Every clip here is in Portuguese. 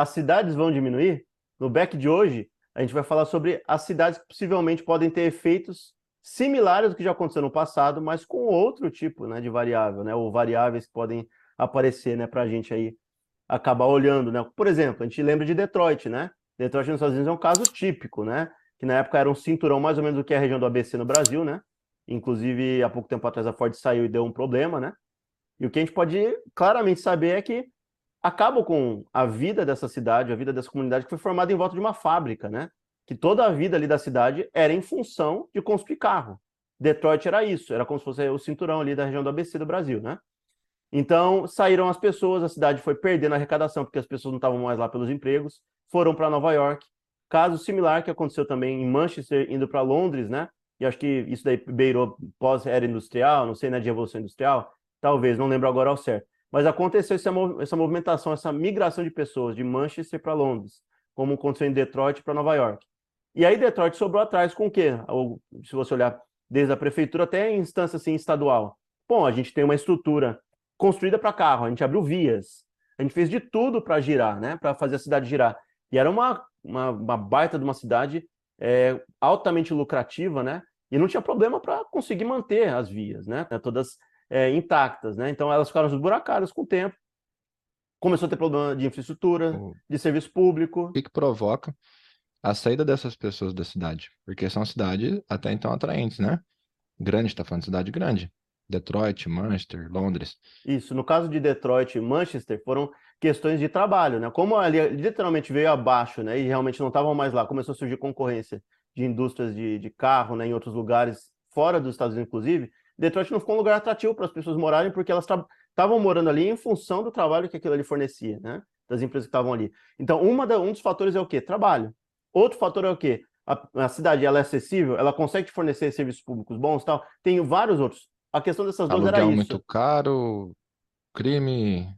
as cidades vão diminuir? No back de hoje, a gente vai falar sobre as cidades que possivelmente podem ter efeitos similares ao que já aconteceu no passado, mas com outro tipo né, de variável, né, ou variáveis que podem aparecer né, para a gente aí acabar olhando. Né? Por exemplo, a gente lembra de Detroit, né? Detroit nos Estados Unidos é um caso típico, né? Que na época era um cinturão mais ou menos do que a região do ABC no Brasil, né? Inclusive, há pouco tempo atrás a Ford saiu e deu um problema, né? E o que a gente pode claramente saber é que acaba com a vida dessa cidade, a vida dessa comunidade que foi formada em volta de uma fábrica, né? Que toda a vida ali da cidade era em função de construir carro. Detroit era isso, era como se fosse o cinturão ali da região do ABC do Brasil, né? Então, saíram as pessoas, a cidade foi perdendo a arrecadação, porque as pessoas não estavam mais lá pelos empregos, foram para Nova York. Caso similar que aconteceu também em Manchester, indo para Londres, né? E acho que isso daí beirou pós-era industrial, não sei, né, de revolução industrial, talvez, não lembro agora ao certo. Mas aconteceu essa, essa movimentação, essa migração de pessoas de Manchester para Londres, como aconteceu em Detroit para Nova York. E aí Detroit sobrou atrás com o quê? Ou, se você olhar desde a prefeitura até a instância assim, estadual. Bom, a gente tem uma estrutura construída para carro, a gente abriu vias, a gente fez de tudo para girar, né? Para fazer a cidade girar. E era uma, uma, uma baita de uma cidade é, altamente lucrativa, né? E não tinha problema para conseguir manter as vias, né? Todas é, intactas, né? Então elas ficaram esburacadas com o tempo. Começou a ter problema de infraestrutura, de serviço público. O que, que provoca a saída dessas pessoas da cidade? Porque são cidades até então atraentes, né? Grande, está falando de cidade grande. Detroit, Manchester, Londres. Isso, no caso de Detroit e Manchester, foram questões de trabalho, né? Como ali literalmente veio abaixo, né? E realmente não estavam mais lá, começou a surgir concorrência de indústrias de, de carro, né? Em outros lugares, fora dos Estados Unidos, inclusive, Detroit não ficou um lugar atrativo para as pessoas morarem, porque elas estavam morando ali em função do trabalho que aquilo ali fornecia, né? Das empresas que estavam ali. Então, uma da, um dos fatores é o quê? Trabalho. Outro fator é o quê? A, a, cidade ela é acessível, ela consegue te fornecer serviços públicos bons tal. Tem vários outros. A questão dessas duas era isso. muito caro, crime,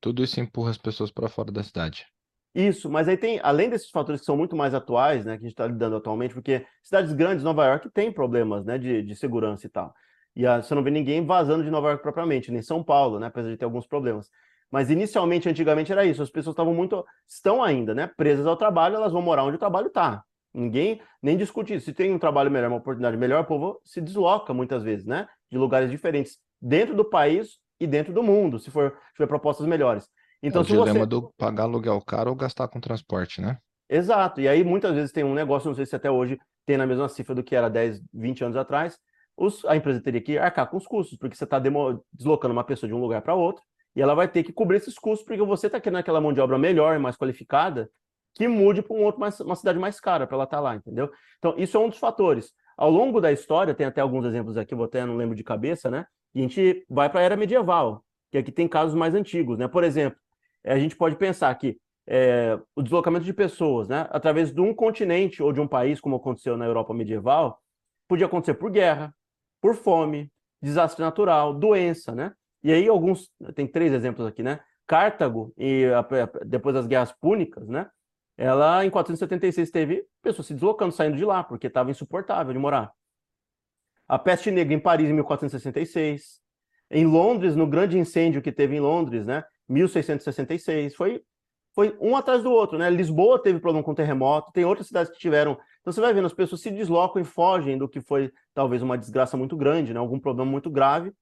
tudo isso empurra as pessoas para fora da cidade. Isso, mas aí tem, além desses fatores que são muito mais atuais, né, que a gente está lidando atualmente, porque cidades grandes, Nova York, tem problemas, né, de, de segurança e tal. E a, você não vê ninguém vazando de Nova York propriamente, nem São Paulo, né? Apesar de ter alguns problemas. Mas inicialmente, antigamente era isso. As pessoas estavam muito, estão ainda, né? Presas ao trabalho, elas vão morar onde o trabalho está. Ninguém nem discute isso. Se tem um trabalho melhor, uma oportunidade melhor, o povo se desloca muitas vezes, né? De lugares diferentes, dentro do país e dentro do mundo, se for tiver propostas melhores. Então, é o se dilema você... do pagar aluguel caro ou gastar com transporte, né? Exato. E aí, muitas vezes, tem um negócio, não sei se até hoje tem na mesma cifra do que era 10, 20 anos atrás, os, a empresa teria que arcar com os custos, porque você está deslocando uma pessoa de um lugar para outro, e ela vai ter que cobrir esses custos, porque você está querendo aquela mão de obra melhor, mais qualificada, que mude para um outro, mais, uma cidade mais cara para ela estar tá lá, entendeu? Então, isso é um dos fatores. Ao longo da história, tem até alguns exemplos aqui, vou até não lembro de cabeça, né? E a gente vai para a era medieval, que aqui tem casos mais antigos, né? Por exemplo, a gente pode pensar que é, o deslocamento de pessoas, né, através de um continente ou de um país, como aconteceu na Europa medieval, podia acontecer por guerra, por fome, desastre natural, doença, né? E aí alguns, tem três exemplos aqui, né? Cartago, e depois das guerras púnicas, né? Ela, em 476, teve pessoas se deslocando, saindo de lá, porque estava insuportável de morar. A peste negra em Paris, em 1466. Em Londres, no grande incêndio que teve em Londres, né? 1666. Foi, foi um atrás do outro, né? Lisboa teve problema com terremoto, tem outras cidades que tiveram então você vai vendo, as pessoas se deslocam e fogem do que foi talvez uma desgraça muito grande, né? algum problema muito grave,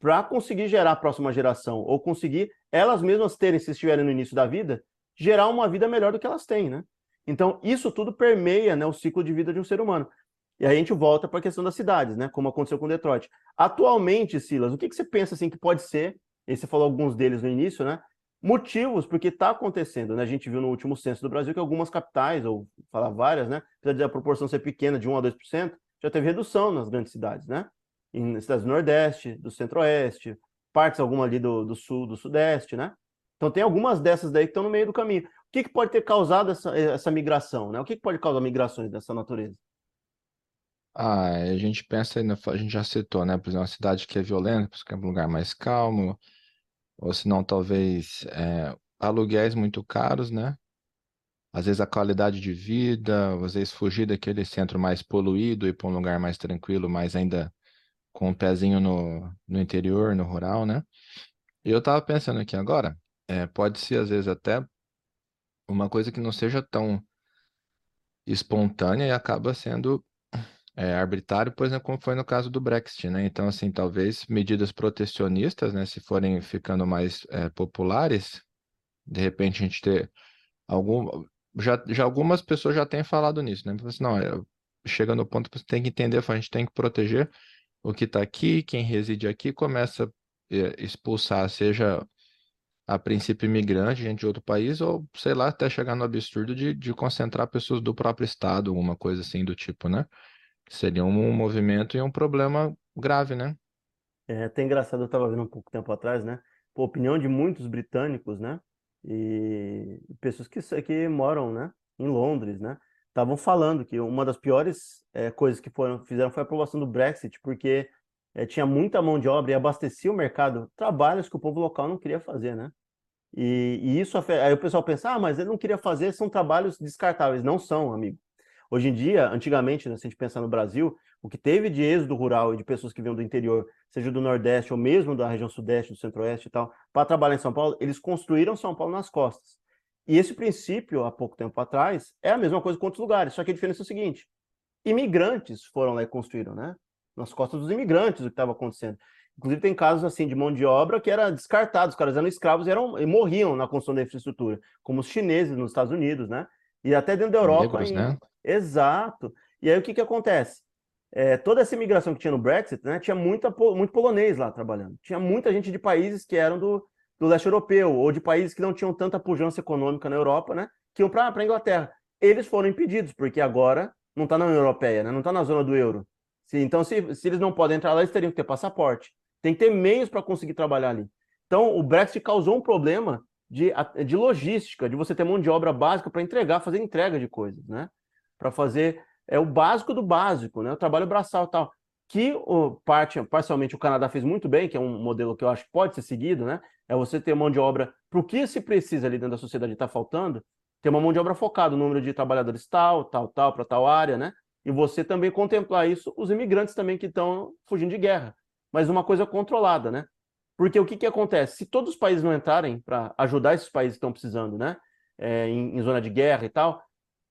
para conseguir gerar a próxima geração, ou conseguir elas mesmas terem, se estiverem no início da vida, gerar uma vida melhor do que elas têm, né? Então, isso tudo permeia né, o ciclo de vida de um ser humano. E aí a gente volta para a questão das cidades, né? Como aconteceu com Detroit. Atualmente, Silas, o que, que você pensa assim que pode ser? E você falou alguns deles no início, né? Motivos porque está acontecendo, né? A gente viu no último censo do Brasil que algumas capitais, ou falar várias, né? Apesar a proporção ser pequena, de 1 a 2%, já teve redução nas grandes cidades, né? Em cidades do Nordeste, do Centro-Oeste, partes alguma ali do, do Sul, do Sudeste, né? Então tem algumas dessas daí que estão no meio do caminho. O que, que pode ter causado essa, essa migração, né? O que, que pode causar migrações dessa natureza? Ah, a gente pensa, a gente já citou, né? Por exemplo, uma cidade que é violenta, porque é um lugar mais calmo, ou se não, talvez é, aluguéis muito caros, né? Às vezes a qualidade de vida, às vezes fugir daquele centro mais poluído e para um lugar mais tranquilo, mas ainda com um pezinho no, no interior, no rural, né? E eu estava pensando aqui agora, é, pode ser às vezes até uma coisa que não seja tão espontânea e acaba sendo é, arbitrário, por exemplo, como foi no caso do Brexit, né? Então, assim, talvez medidas protecionistas, né, se forem ficando mais é, populares, de repente a gente ter algum, já, já algumas pessoas já têm falado nisso, né? Assim, não, é, chega no ponto que você tem que entender, a gente tem que proteger o que está aqui, quem reside aqui, começa a é, expulsar, seja a princípio imigrante, gente de outro país, ou sei lá, até chegar no absurdo de, de concentrar pessoas do próprio estado, alguma coisa assim do tipo, né? Seria um movimento e um problema grave, né? É até engraçado, eu estava vendo um pouco tempo atrás, né? Por opinião de muitos britânicos, né? E pessoas que, que moram, né? Em Londres, né? Estavam falando que uma das piores é, coisas que foram, fizeram foi a aprovação do Brexit, porque é, tinha muita mão de obra e abastecia o mercado, trabalhos que o povo local não queria fazer, né? E, e isso, aí o pessoal pensa, ah, mas ele não queria fazer, são trabalhos descartáveis. Não são, amigo. Hoje em dia, antigamente, né, se a gente pensar no Brasil, o que teve de êxodo rural e de pessoas que vinham do interior, seja do Nordeste ou mesmo da região Sudeste, do Centro-Oeste e tal, para trabalhar em São Paulo, eles construíram São Paulo nas costas. E esse princípio, há pouco tempo atrás, é a mesma coisa com outros lugares, só que a diferença é o seguinte: imigrantes foram lá e construíram, né? nas costas dos imigrantes o que estava acontecendo. Inclusive, tem casos assim de mão de obra que era descartado, os caras eram escravos e, eram, e morriam na construção da infraestrutura, como os chineses nos Estados Unidos, né? E até dentro da Europa. Negros, em... né? Exato. E aí o que, que acontece? É, toda essa imigração que tinha no Brexit, né, tinha muita, muito polonês lá trabalhando. Tinha muita gente de países que eram do, do leste europeu, ou de países que não tinham tanta pujança econômica na Europa, né? Que iam para a Inglaterra. Eles foram impedidos, porque agora não está na União Europeia, né? não está na zona do euro. Se, então, se, se eles não podem entrar lá, eles teriam que ter passaporte. Tem que ter meios para conseguir trabalhar ali. Então, o Brexit causou um problema de, de logística, de você ter mão de obra básica para entregar, fazer entrega de coisas, né? Para fazer é o básico do básico, né? O trabalho braçal e tal. Que o, parte, parcialmente o Canadá fez muito bem, que é um modelo que eu acho que pode ser seguido, né? É você ter mão de obra para o que se precisa ali dentro da sociedade está faltando, ter uma mão de obra focada, o número de trabalhadores tal, tal, tal, para tal área, né? e você também contemplar isso, os imigrantes também que estão fugindo de guerra, mas uma coisa controlada, né? Porque o que, que acontece? Se todos os países não entrarem para ajudar esses países que estão precisando, né? É, em, em, zona de guerra e tal,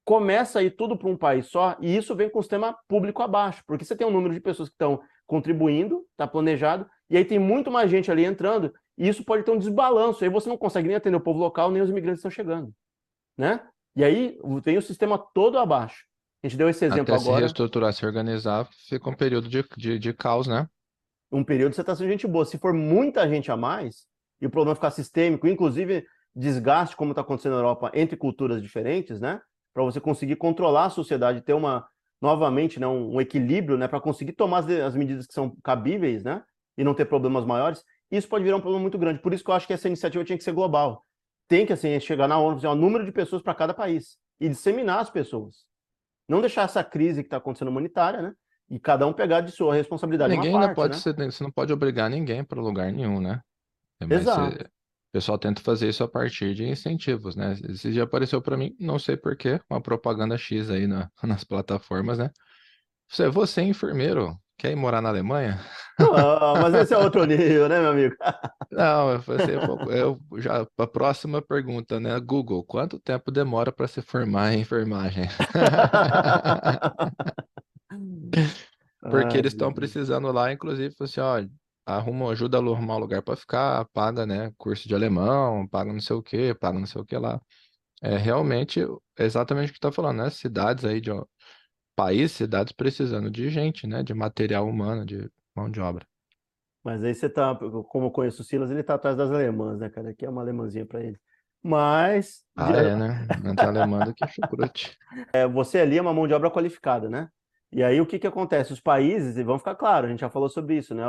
começa a ir tudo para um país só, e isso vem com o sistema público abaixo, porque você tem um número de pessoas que estão contribuindo, está planejado, e aí tem muito mais gente ali entrando, e isso pode ter um desbalanço, aí você não consegue nem atender o povo local, nem os imigrantes estão chegando, né? E aí vem o sistema todo abaixo. A gente deu esse exemplo Até agora. se reestruturar, se organizar, fica um período de, de, de caos, né? Um período você está sendo gente boa. Se for muita gente a mais, e o problema ficar sistêmico, inclusive desgaste, como está acontecendo na Europa, entre culturas diferentes, né? Para você conseguir controlar a sociedade, ter uma, novamente, né, um, equilíbrio, né? Para conseguir tomar as, as medidas que são cabíveis, né? E não ter problemas maiores, isso pode virar um problema muito grande. Por isso que eu acho que essa iniciativa tinha que ser global. Tem que, assim, chegar na ONU, fazer um número de pessoas para cada país e disseminar as pessoas não deixar essa crise que está acontecendo humanitária, né? E cada um pegar de sua responsabilidade. Ninguém parte, pode né? ser, você não pode obrigar ninguém para lugar nenhum, né? Mas Exato. o pessoal tenta fazer isso a partir de incentivos, né? Esse dia apareceu para mim, não sei porquê, uma propaganda X aí na, nas plataformas, né? Você, você é enfermeiro, quer ir morar na Alemanha? Não, mas esse é outro nível, né, meu amigo? Não, eu, assim, eu já a próxima pergunta, né? Google, quanto tempo demora para se formar em enfermagem? Porque Ai, eles estão precisando lá, inclusive, assim, ó, arruma, ajuda a arrumar um lugar para ficar, paga, né, curso de alemão, paga não sei o que, paga não sei o que lá. É realmente exatamente o que está falando, né? Cidades aí de país, cidades precisando de gente, né? De material humano, de mão de obra. Mas aí você tá, como eu conheço o Silas, ele tá atrás das alemãs, né, cara? Aqui é uma alemãzinha para ele. Mas Ah, é, né? Antes alemã do que chucrute. é, você ali é uma mão de obra qualificada, né? E aí o que que acontece? Os países, e vamos ficar claro, a gente já falou sobre isso, né?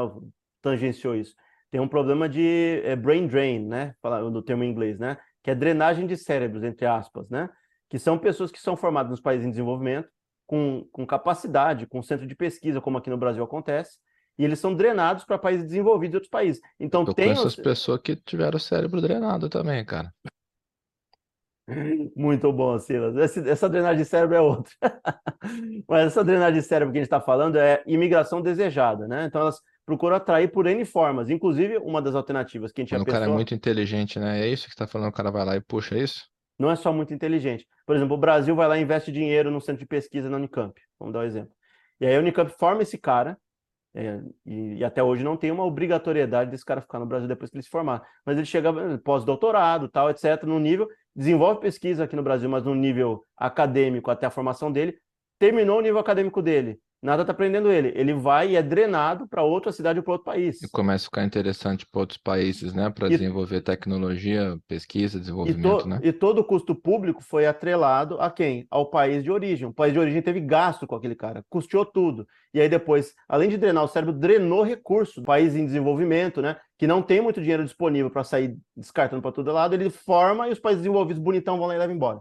Tangenciou isso. Tem um problema de é, brain drain, né? Falando do termo em inglês, né? Que é drenagem de cérebros, entre aspas, né? Que são pessoas que são formadas nos países em desenvolvimento, com, com capacidade, com centro de pesquisa, como aqui no Brasil acontece, e eles são drenados para países desenvolvidos e outros países. Então Tô tem essas pessoas que tiveram o cérebro drenado também, cara. Muito bom, Silas. Esse, essa drenagem de cérebro é outra. Mas essa drenagem de cérebro que a gente está falando é imigração desejada, né? Então elas procuram atrair por N formas. Inclusive, uma das alternativas que a gente Quando o cara é muito inteligente, né? É isso que você tá falando, o cara vai lá e puxa isso? Não é só muito inteligente. Por exemplo, o Brasil vai lá e investe dinheiro no centro de pesquisa na Unicamp. Vamos dar um exemplo. E aí a Unicamp forma esse cara, é, e, e, até hoje não tem uma obrigatoriedade desse cara ficar no Brasil depois que ele se formar. Mas ele chega pós-doutorado, tal, etc., no nível, desenvolve pesquisa aqui no Brasil, mas no nível acadêmico até a formação dele, terminou o nível acadêmico dele, nada está prendendo ele. Ele vai e é drenado para outra cidade ou para outro país. E começa a ficar interessante para outros países, né? Para desenvolver tecnologia, pesquisa, desenvolvimento, e to, né? E todo o custo público foi atrelado a quem? Ao país de origem. O país de origem teve gasto com aquele cara, custeou tudo. E aí depois, além de drenar o cérebro, drenou recurso. O país em desenvolvimento, né? Que não tem muito dinheiro disponível para sair descartando para todo lado, ele forma e os países desenvolvidos bonitão vão lá e levam embora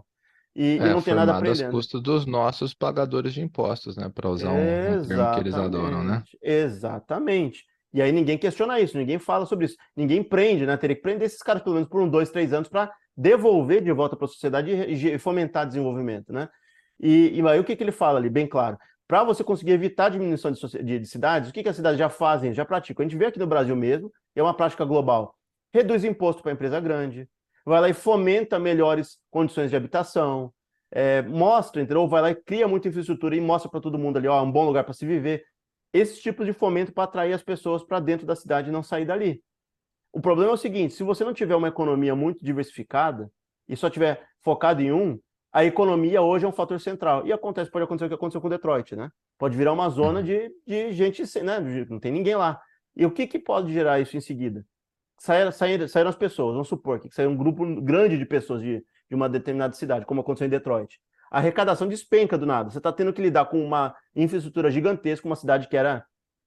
e, e É, não tem nada aprendendo. custas dos nossos pagadores de impostos, né? Para usar um, um termo que eles adoram, né? Exatamente. E aí ninguém questiona isso, ninguém fala sobre isso, ninguém prende, né? Teria que prender esses caras pelo menos por um, dois, três anos para devolver de volta para a sociedade e, e fomentar desenvolvimento, né? E, e aí o que, que ele fala ali, bem claro? Para você conseguir evitar a diminuição de, de- de cidades, o que, que as cidades já fazem, já praticam? A gente vê aqui no Brasil mesmo, e é uma prática global. Reduz imposto para empresa grande, vai lá e fomenta melhores condições de habitação, é, mostra, entendeu? Vai lá e cria muita infraestrutura e mostra para todo mundo ali, ó, um bom lugar para se viver. Esse tipo de fomento para atrair as pessoas para dentro da cidade e não sair dali. O problema é o seguinte: se você não tiver uma economia muito diversificada e só tiver focado em um, a economia hoje é um fator central. E acontece, pode acontecer o que aconteceu com Detroit, né? Pode virar uma zona Uhum. de, de gente, sem- né? Não tem ninguém lá. E o que, que pode gerar isso em seguida? Saíram, saíram, saíram as pessoas, vamos supor que saiu um grupo grande de pessoas de, de uma determinada cidade, como aconteceu em Detroit. A arrecadação despenca do nada. Você está tendo que lidar com uma infraestrutura gigantesca, uma cidade que era,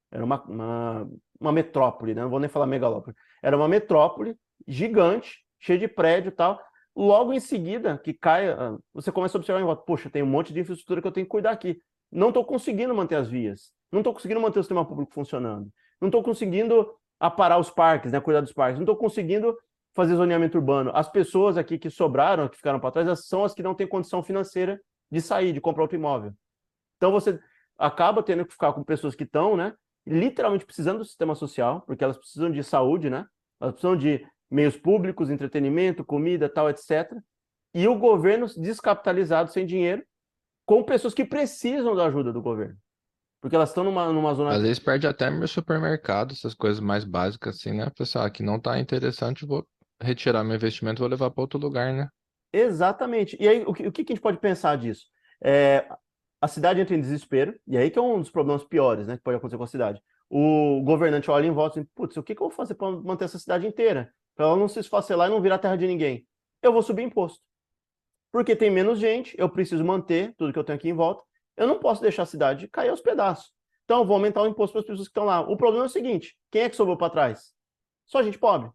era uma, uma, uma metrópole, né? não vou nem falar megalópole. Era uma metrópole gigante, cheia de prédio e tal. Logo em seguida, que cai, ah, você começa a observar volta, poxa, tem um monte de infraestrutura que eu tenho que cuidar aqui. Não estou conseguindo manter as vias, não estou conseguindo manter o sistema público funcionando, não estou conseguindo aparar os parques, né, cuidar dos parques, não estou conseguindo fazer zoneamento urbano. As pessoas aqui que sobraram, que ficaram para trás, são as que não têm condição financeira de sair, de comprar outro imóvel. Então você acaba tendo que ficar com pessoas que estão, né, literalmente precisando do sistema social, porque elas precisam de saúde, né? Elas precisam de meios públicos, entretenimento, comida, tal, etc. E o governo descapitalizado, sem dinheiro, com pessoas que precisam da ajuda do governo. Porque elas estão numa, numa zona. Às vezes perde até meu supermercado, essas coisas mais básicas, assim, né? Pessoal, aqui não tá interessante, vou retirar meu investimento, vou levar para outro lugar, né? Exatamente. E aí, o que, o que que a gente pode pensar disso? É, a cidade entra em desespero, e aí que é um dos problemas piores, né, que pode acontecer com a cidade. O governante olha em volta e diz, putz, o que, que eu vou fazer para manter essa cidade inteira? Para ela não se esfacelar e não virar terra de ninguém. Eu vou subir imposto. Porque tem menos gente, eu preciso manter tudo que eu tenho aqui em volta. Eu não posso deixar a cidade cair aos pedaços. Então, eu vou aumentar o imposto para as pessoas que estão lá. O problema é o seguinte: quem é que sobrou para trás? Só gente pobre.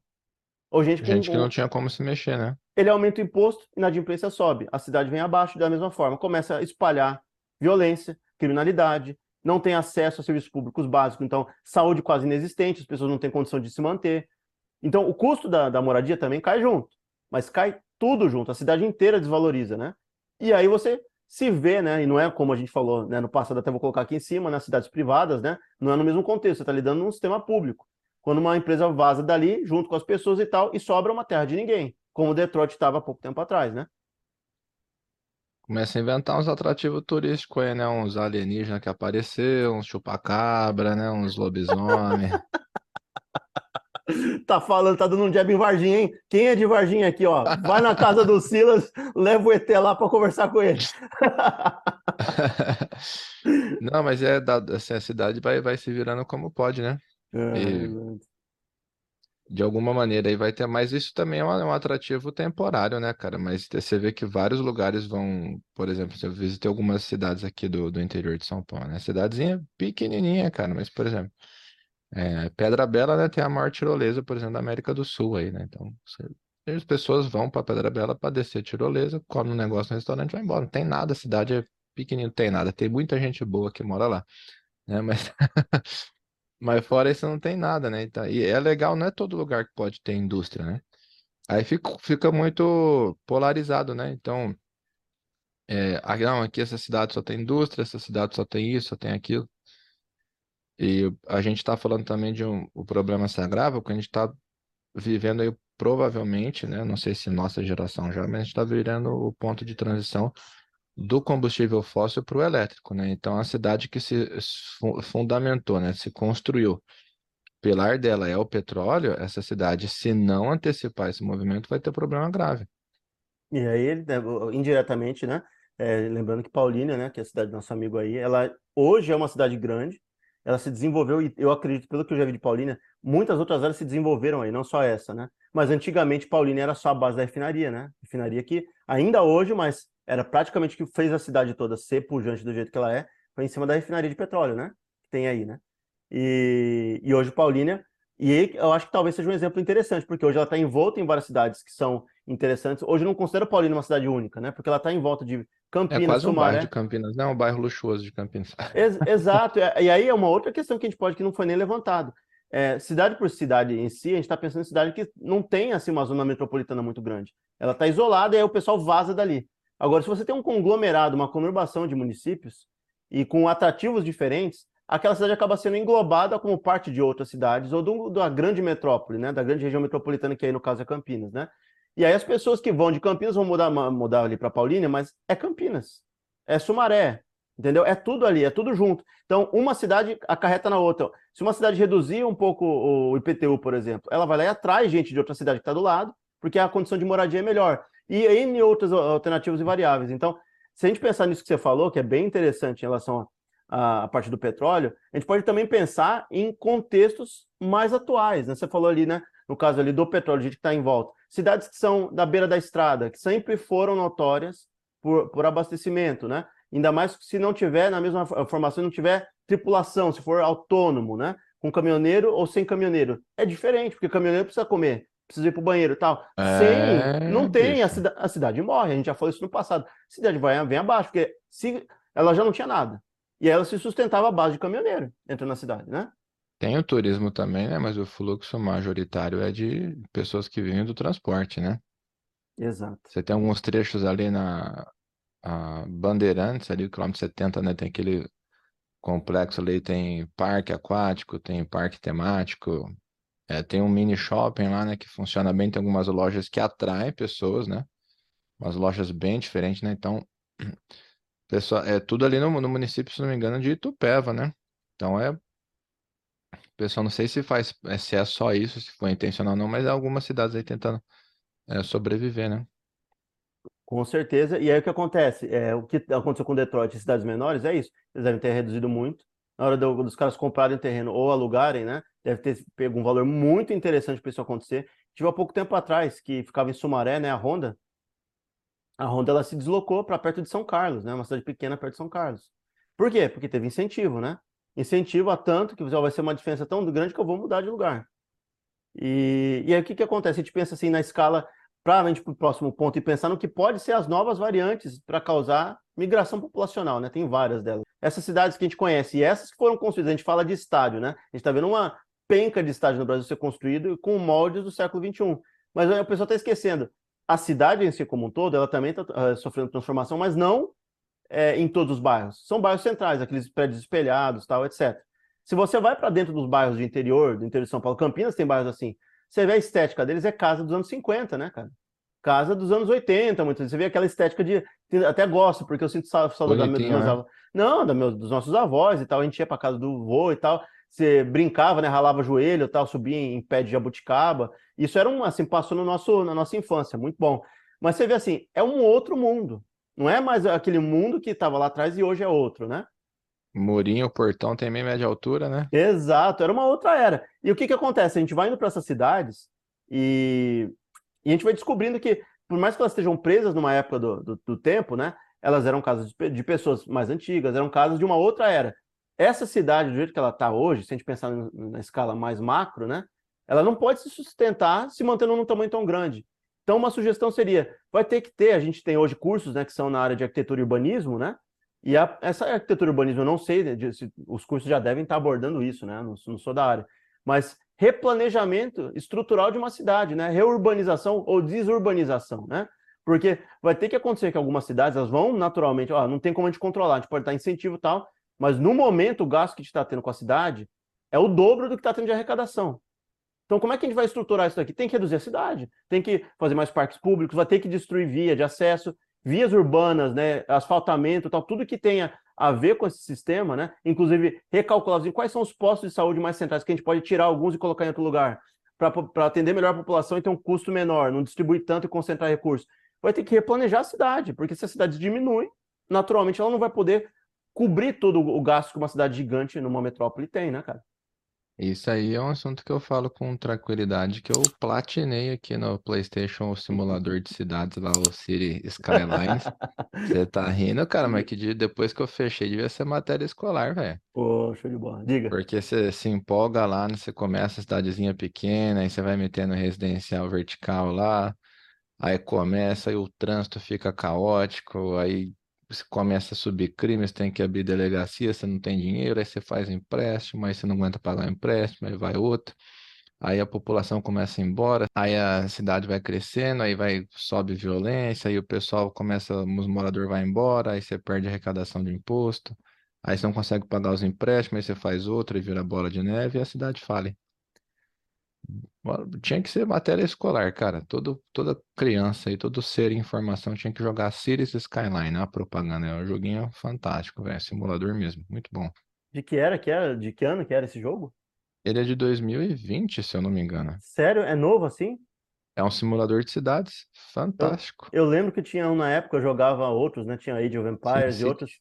Ou gente Gente que um- não tinha como se mexer, né? ele aumenta o imposto, inadimplência sobe, a cidade vem abaixo da mesma forma, começa a espalhar violência, criminalidade, não tem acesso a serviços públicos básicos, então saúde quase inexistente, as pessoas não têm condição de se manter. Então o custo da, da moradia também cai junto, mas cai tudo junto, a cidade inteira desvaloriza, né? E aí você se vê, né? E não é como a gente falou, né? No passado até vou colocar aqui em cima, nas cidades privadas, né? Não é no mesmo contexto, você está lidando num sistema público. Quando uma empresa vaza dali, junto com as pessoas e tal, e sobra uma terra de ninguém, como Detroit estava há pouco tempo atrás, né? Começa a inventar uns atrativos turísticos aí, né? Uns alienígenas que apareceu, uns chupacabra, né? Uns lobisomem. Tá falando, tá dando um jab em Varginha, hein? Quem é de Varginha aqui, ó? Vai na casa do Silas, leva o ET lá para conversar com ele. Não, mas é da, assim, a cidade vai, vai se virando como pode, né? E de alguma maneira aí vai ter, mas isso também é um, é um atrativo temporário, né, cara? Mas você vê que vários lugares vão, por exemplo, eu visitei algumas cidades aqui do, do interior de São Paulo, né? Cidadezinha pequenininha, cara, mas, por exemplo, é, Pedra Bela, né, tem a maior tirolesa, por exemplo, da América do Sul aí, né? Então, você- as pessoas vão para Pedra Bela para descer tirolesa, come um negócio no restaurante vai embora. Não tem nada, a cidade é pequenininha, não tem nada. Tem muita gente boa que mora lá, né? Mas Mas fora isso não tem nada, né? Então, e é legal, não é todo lugar que pode ter indústria, né? Aí fica, fica muito polarizado, né? Então, é, ah, não, aqui essa cidade só tem indústria, essa cidade só tem isso, só tem aquilo. E a gente está falando também de um, o problema se agrava, porque a gente está vivendo aí provavelmente, né? Não sei se nossa geração já, mas a gente está virando o ponto de transição do combustível fóssil para o elétrico, né? Então a cidade que se fundamentou, né? Se construiu, pilar dela é o petróleo, essa cidade, se não antecipar esse movimento, vai ter problema grave. E aí, né, indiretamente, né? É, lembrando que Paulínia, né, que é a cidade do nosso amigo aí, ela hoje é uma cidade grande, ela se desenvolveu, e eu acredito, pelo que eu já vi de Paulínia, muitas outras áreas se desenvolveram aí, não só essa, né? Mas antigamente Paulínia era só a base da refinaria, né? Refinaria que ainda hoje, mas era praticamente que fez a cidade toda ser pujante do jeito que ela é, foi em cima da refinaria de petróleo, né? Que tem aí, né? E, e hoje Paulínia, e aí eu acho que talvez seja um exemplo interessante, porque hoje ela está envolta em várias cidades que são interessantes. Hoje eu não considero Paulínia uma cidade única, né? Porque ela está em volta de Campinas, é quase um Sumaré. bairro de Campinas, não é um bairro luxuoso de Campinas. Ex exato, e aí é uma outra questão que a gente pode que não foi nem levantado. É, cidade por cidade em si, a gente está pensando em cidade que não tem assim uma zona metropolitana muito grande. Ela está isolada e aí o pessoal vaza dali. Agora, se você tem um conglomerado, uma conurbação de municípios e com atrativos diferentes, aquela cidade acaba sendo englobada como parte de outras cidades ou do, da grande metrópole, né? Da grande região metropolitana que aí no caso é Campinas, né? E aí as pessoas que vão de Campinas vão mudar, mudar ali para Paulínia, mas é Campinas, é Sumaré, entendeu? É tudo ali, é tudo junto. Então, uma cidade acarreta na outra. Se uma cidade reduzir um pouco o IPTU, por exemplo, ela vai lá e atrai gente de outra cidade que está do lado, porque a condição de moradia é melhor. E em outras alternativas e variáveis. Então, se a gente pensar nisso que você falou, que é bem interessante em relação à parte do petróleo, a gente pode também pensar em contextos mais atuais. Né? Você falou ali, né? No caso ali do petróleo, a gente que está em volta. Cidades que são da beira da estrada, que sempre foram notórias por, por abastecimento, né? Ainda mais se não tiver, na mesma formação, não tiver tripulação, se for autônomo, né? Com caminhoneiro ou sem caminhoneiro. É diferente, porque caminhoneiro precisa comer, precisa ir para o banheiro e tal. É, sem, não tem, a, cida, a, cidade morre. A gente já falou isso no passado. A cidade vai vem abaixo, porque se, ela já não tinha nada. E ela se sustentava à base de caminhoneiro dentro da cidade, né? Tem o turismo também, né? Mas o fluxo majoritário é de pessoas que vivem do transporte, né? Exato. Você tem alguns trechos ali na Bandeirantes, ali, quilômetro 70, né? Tem aquele complexo ali, tem parque aquático, tem parque temático, é, tem um mini shopping lá, né? Que funciona bem, tem algumas lojas que atraem pessoas, né? Umas lojas bem diferentes, né? Então, pessoal, é tudo ali no, no município, se não me engano, de Itupeva, né? Então é pessoal, não sei se faz, é, se é só isso, se foi intencional ou não, mas é algumas cidades aí tentando é, sobreviver, né? Com certeza. E aí o que acontece? É, o que aconteceu com Detroit e cidades menores é isso. Eles devem ter reduzido muito. Na hora do, dos caras comprarem terreno ou alugarem, né? Deve ter pego um valor muito interessante para isso acontecer. Tive há pouco tempo atrás, que ficava em Sumaré, né? A Honda. A Honda ela se deslocou para perto de São Carlos, né? Uma cidade pequena perto de São Carlos. Por quê? Porque teve incentivo, né? incentiva tanto que vai ser uma diferença tão grande que eu vou mudar de lugar. E, e aí o que, que acontece? A gente pensa assim na escala, para a gente para o próximo ponto, e pensar no que pode ser as novas variantes para causar migração populacional, né? Tem várias delas. Essas cidades que a gente conhece, e essas que foram construídas, a gente fala de estádio, né? A gente está vendo uma penca de estádio no Brasil ser construído com moldes do século XXI. Mas o pessoal está esquecendo. A cidade em si como um todo, ela também está uh, eh, sofrendo transformação, mas não é, em todos os bairros. São bairros centrais, aqueles prédios espelhados, tal, etc. Se você vai para dentro dos bairros de interior, do interior de São Paulo, Campinas tem bairros assim, você vê a estética deles é casa dos anos 50, né, cara? Casa dos anos 80, muitas vezes. Você vê aquela estética de. Até gosto, porque eu sinto saudade da, dos meus né? avós. Não, da meus, dos nossos avós e tal. A gente ia para casa do vô e tal. Você brincava, né? Ralava joelho tal, subia em pé de jabuticaba. Isso era um, assim, passou no nosso, na nossa infância, muito bom. Mas você vê assim, é um outro mundo. Não é mais aquele mundo que estava lá atrás e hoje é outro, né? Murinho, portão tem meio média altura, né? Exato, era uma outra era. E o que, que acontece? A gente vai indo para essas cidades e... e, a gente vai descobrindo que, por mais que elas estejam presas numa época do, do, do tempo, né? Elas eram casas de, de, pessoas mais antigas, eram casas de uma outra era. Essa cidade, do jeito que ela está hoje, se a gente pensar na escala mais macro, né? Ela não pode se sustentar se mantendo num tamanho tão grande. Então, uma sugestão seria, vai ter que ter, a gente tem hoje cursos né, que são na área de arquitetura e urbanismo, né? E a, essa arquitetura e urbanismo, eu não sei, né, se, os cursos já devem estar abordando isso, né? Não, não sou da área. Mas replanejamento estrutural de uma cidade, né? Reurbanização ou desurbanização, né? Porque vai ter que acontecer que algumas cidades, elas vão naturalmente, ó, não tem como a gente controlar, a gente pode dar incentivo e tal, mas no momento o gasto que a gente está tendo com a cidade é o dobro do que está tendo de arrecadação. Então, como é que a gente vai estruturar isso daqui? Tem que reduzir a cidade, tem que fazer mais parques públicos, vai ter que destruir via de acesso, vias urbanas, né, asfaltamento, tal, tudo que tenha a ver com esse sistema, né? Inclusive, recalcular assim, quais são os postos de saúde mais centrais que a gente pode tirar alguns e colocar em outro lugar, para atender melhor a população e ter um custo menor, não distribuir tanto e concentrar recursos. Vai ter que replanejar a cidade, porque se a cidade diminui, naturalmente ela não vai poder cobrir todo o gasto que uma cidade gigante numa metrópole tem, né, cara? Isso aí é um assunto que eu falo com tranquilidade, que eu platinei aqui no PlayStation o simulador de cidades lá, o City Skylines. Você tá rindo, cara, mas que depois que eu fechei devia ser matéria escolar, velho. Pô, show de bola. Diga. Porque você se empolga lá, né? Você começa a cidadezinha pequena, aí você vai metendo residencial vertical lá, aí começa, aí o trânsito fica caótico, aí você começa a subir crimes, tem que abrir delegacia, você não tem dinheiro, aí você faz empréstimo, aí você não aguenta pagar o empréstimo, aí vai outro. Aí a população começa a ir embora, aí a cidade vai crescendo, aí vai sobe violência, aí o pessoal começa, os moradores vai embora, aí você perde a arrecadação de imposto, aí você não consegue pagar os empréstimos, aí você faz outro e vira bola de neve e a cidade fale. Tinha que ser matéria escolar, cara. Todo, toda criança e todo ser em formação tinha que jogar Cities Skyline, a propaganda. É um joguinho fantástico, velho. Simulador mesmo. Muito bom. De que era? Que era? De que ano que era esse jogo? Ele é de 2020, se eu não me engano. Sério? É novo assim? É um simulador de cidades. Fantástico. Eu, eu lembro que tinha um na época, eu jogava outros, né? Tinha Age of Empires Sim, e outros.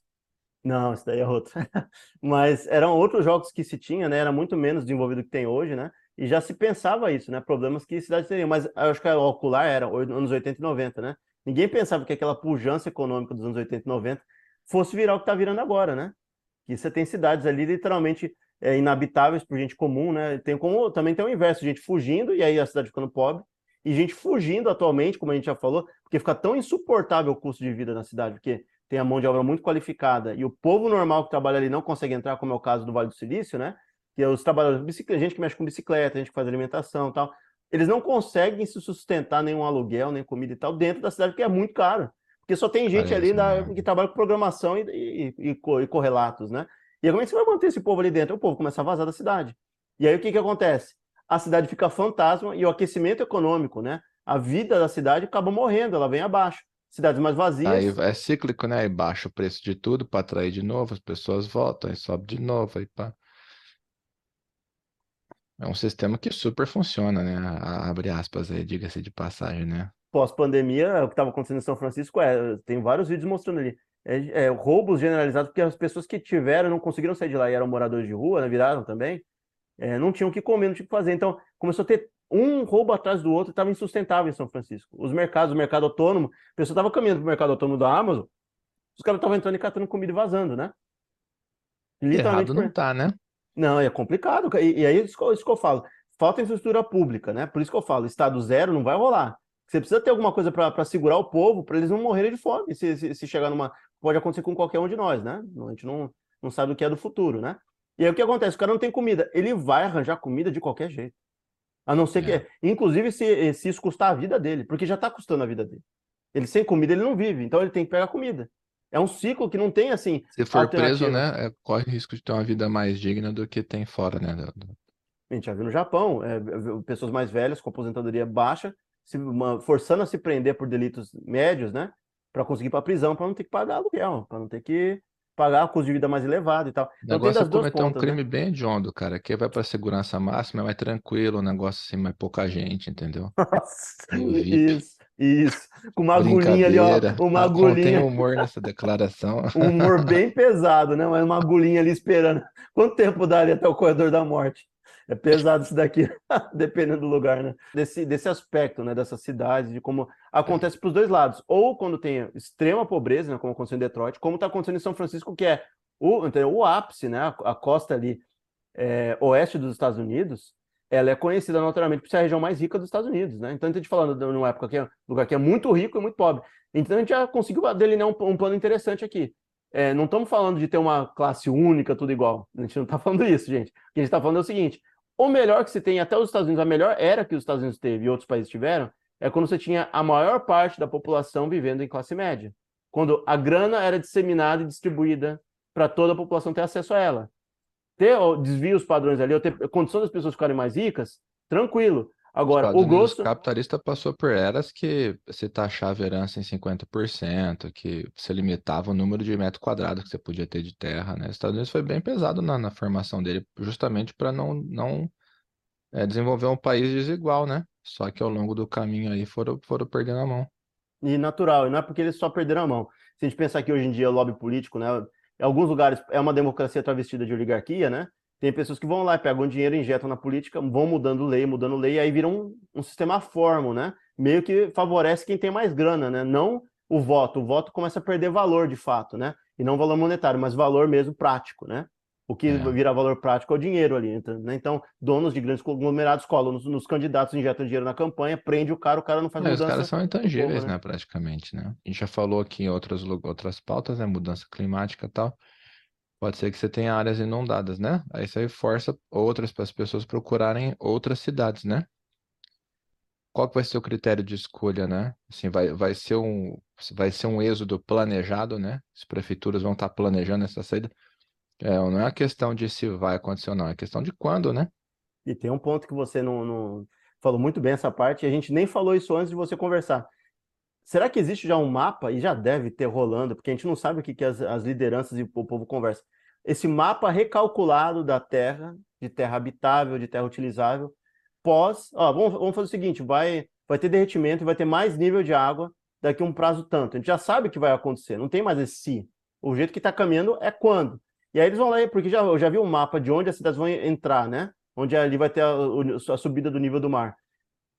Não, esse daí é outro. Mas eram outros jogos que se tinha, né? Era muito menos desenvolvido que tem hoje, né? E já se pensava isso, né? Problemas que cidades teriam. Mas acho que o ocular era anos 80 e 90, né? Ninguém pensava que aquela pujança econômica dos anos 80 e 90 fosse virar o que está virando agora, né? Que você tem cidades ali literalmente é, inabitáveis por gente comum, né? Tem como também tem o inverso, gente fugindo e aí a cidade ficando pobre e gente fugindo atualmente, como a gente já falou, porque fica tão insuportável o custo de vida na cidade, porque tem a mão de obra muito qualificada e o povo normal que trabalha ali não consegue entrar, como é o caso do Vale do Silício, né? Que é os trabalhadores, gente que mexe com bicicleta, gente que faz alimentação e tal, eles não conseguem se sustentar nenhum aluguel, nem comida e tal, dentro da cidade, porque é muito caro. Porque só tem gente ali da, que trabalha com programação e, e, e, e, correlatos, né? E aí, como é que você vai manter esse povo ali dentro? O povo começa a vazar da cidade. E aí o que, que acontece? A cidade fica fantasma e o aquecimento econômico, né? A vida da cidade acaba morrendo, ela vem abaixo. Cidades mais vazias. Aí é cíclico, né? Aí baixa o preço de tudo para atrair de novo, as pessoas voltam, aí sobe de novo, aí pá. É um sistema que super funciona, né? Abre aspas aí, diga-se de passagem, né? Pós-pandemia, o que estava acontecendo em São Francisco é, tem vários vídeos mostrando ali, é, é, roubos generalizados, porque as pessoas que tiveram não conseguiram sair de lá e eram moradores de rua, né, viraram também, é, não tinham o que comer, não tinham o que fazer. Então, começou a ter um roubo atrás do outro, estava insustentável em São Francisco. Os mercados, o mercado autônomo, a pessoa estava caminhando para o mercado autônomo da Amazon, os caras estavam entrando e catando comida e vazando, né? Literalmente Errado não tá, né? Não, é complicado. E, e aí, isso, isso que eu falo. Falta infraestrutura pública, né? Por isso que eu falo, Estado zero não vai rolar. Você precisa ter alguma coisa para segurar o povo, para eles não morrerem de fome. Se, se, se, chegar numa. Pode acontecer com qualquer um de nós, né? A gente não, não sabe o que é do futuro, né? E aí o que acontece? O cara não tem comida. Ele vai arranjar comida de qualquer jeito. A não ser é. que. Inclusive, se, se isso custar a vida dele, porque já está custando a vida dele. Ele sem comida, ele não vive. Então ele tem que pegar comida. É um ciclo que não tem assim. Se for preso, né, é, corre risco de ter uma vida mais digna do que tem fora, né? A gente já viu no Japão, é, pessoas mais velhas com aposentadoria baixa, se, uma, forçando a se prender por delitos médios, né? Para conseguir ir para prisão, para não ter que pagar aluguel, para não ter que pagar o custo de vida mais elevado e tal. Então, o negócio é cometer pontas, um crime né? bem hediondo, cara, que vai para segurança máxima, é mais tranquilo, o negócio assim, mais pouca gente, entendeu? Nossa, isso. Isso, com uma agulhinha ali, ó. Uma ah, agulhinha. Tem humor nessa declaração. Um humor bem pesado, né? Mas uma agulhinha ali esperando. Quanto tempo daria até o corredor da morte? É pesado isso daqui, dependendo do lugar, né? Desse, desse aspecto, né? Dessa cidade, de como acontece para os dois lados. Ou quando tem extrema pobreza, né? Como aconteceu em Detroit, como está acontecendo em São Francisco, que é o, entendeu? o ápice, né? A, a costa ali é, oeste dos Estados Unidos, ela é conhecida naturalmente por ser a região mais rica dos Estados Unidos, né? Então a gente falando numa época que é um lugar que é muito rico e muito pobre. Então a gente já conseguiu delinear um, um plano interessante aqui. É, não estamos falando de ter uma classe única, tudo igual. A gente não está falando isso, gente. O que a gente está falando é o seguinte: o melhor que se tem até os Estados Unidos, a melhor era que os Estados Unidos teve e outros países tiveram, é quando você tinha a maior parte da população vivendo em classe média. Quando a grana era disseminada e distribuída para toda a população ter acesso a ela ter desvia os padrões ali, ou ter condição das pessoas ficarem mais ricas, tranquilo. Agora, Estados o Unidos grosso. capitalista passou por eras que se taxava herança em 50%, que você limitava o número de metro quadrado que você podia ter de terra, né? Os Estados Unidos foi bem pesado na, na formação dele, justamente para não, não é, desenvolver um país desigual, né? Só que ao longo do caminho aí foram, foram perdendo a mão. E natural, e não é porque eles só perderam a mão. Se a gente pensar que hoje em dia o lobby político, né? Em alguns lugares é uma democracia travestida de oligarquia, né? Tem pessoas que vão lá, pegam dinheiro, injetam na política, vão mudando lei, mudando lei, aí vira um, um sistema formo, né? Meio que favorece quem tem mais grana, né? Não o voto. O voto começa a perder valor de fato, né? E não valor monetário, mas valor mesmo prático, né? O que é. vira valor prático é o dinheiro ali. Então, né? então donos de grandes conglomerados colam nos, nos, candidatos, injetam dinheiro na campanha, prende o cara, o cara não faz é, mudança. Os caras são intangíveis, povo, né? né? Praticamente, né? A gente já falou aqui em outras, outras pautas, né? Mudança climática e tal. Pode ser que você tenha áreas inundadas, né? Aí isso aí força outras para as pessoas procurarem outras cidades, né? Qual que vai ser o critério de escolha, né? Assim, vai, vai ser um vai ser um êxodo planejado, né? As prefeituras vão estar planejando essa saída. É, não é a questão de se vai acontecer ou não, é questão de quando, né? E tem um ponto que você não, não falou muito bem essa parte, e a gente nem falou isso antes de você conversar. Será que existe já um mapa, e já deve ter rolando, porque a gente não sabe o que, que as, as lideranças e o povo conversam. Esse mapa recalculado da Terra, de terra habitável, de terra utilizável, pós. Ó, vamos, vamos fazer o seguinte: vai, vai ter derretimento e vai ter mais nível de água daqui a um prazo tanto. A gente já sabe o que vai acontecer, não tem mais esse se. O jeito que está caminhando é quando. E aí eles vão lá, porque já, eu já vi um mapa de onde as cidades vão entrar, né? Onde ali vai ter a, a subida do nível do mar.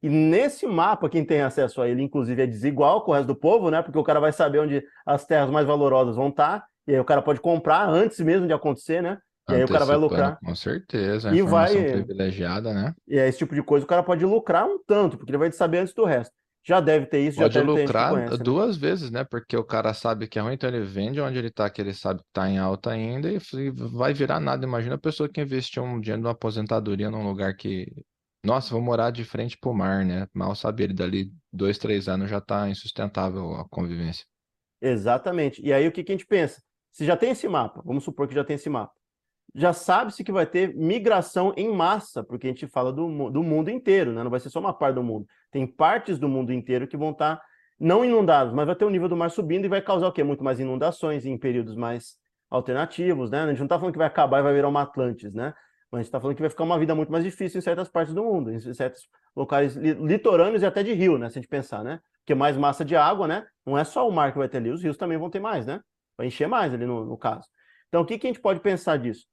E nesse mapa, quem tem acesso a ele, inclusive, é desigual com o resto do povo, né? Porque o cara vai saber onde as terras mais valorosas vão estar, e aí o cara pode comprar antes mesmo de acontecer, né? E aí o cara vai lucrar. Com certeza, e vai privilegiada, né? E é esse tipo de coisa, o cara pode lucrar um tanto, porque ele vai saber antes do resto. Já deve ter isso, pode já deve lucrar ter conhece, né? duas né? vezes, né? Porque o cara sabe que é ruim, então ele vende onde ele tá, que ele sabe que tá em alta ainda, e vai virar nada. Imagina a pessoa que investiu um dinheiro numa aposentadoria num lugar que nossa, vou morar de frente para o mar, né? Mal saber, ele dali dois, três anos já está insustentável a convivência. Exatamente. E aí o que, que a gente pensa? Se já tem esse mapa, vamos supor que já tem esse mapa, já sabe-se que vai ter migração em massa, porque a gente fala do, do mundo inteiro, né? Não vai ser só uma parte do mundo. Tem partes do mundo inteiro que vão estar tá não inundadas, mas vai ter o nível do mar subindo e vai causar o quê? Muito mais inundações em períodos mais alternativos, né? A gente não está falando que vai acabar e vai virar uma Atlantis, né? Mas a gente está falando que vai ficar uma vida muito mais difícil em certas partes do mundo, em certos locais litorâneos e até de rio, né? Se a gente pensar, né? Porque mais massa de água, né? Não é só o mar que vai ter ali, os rios também vão ter mais, né? Vai encher mais ali no, no caso. Então, o que, que a gente pode pensar disso?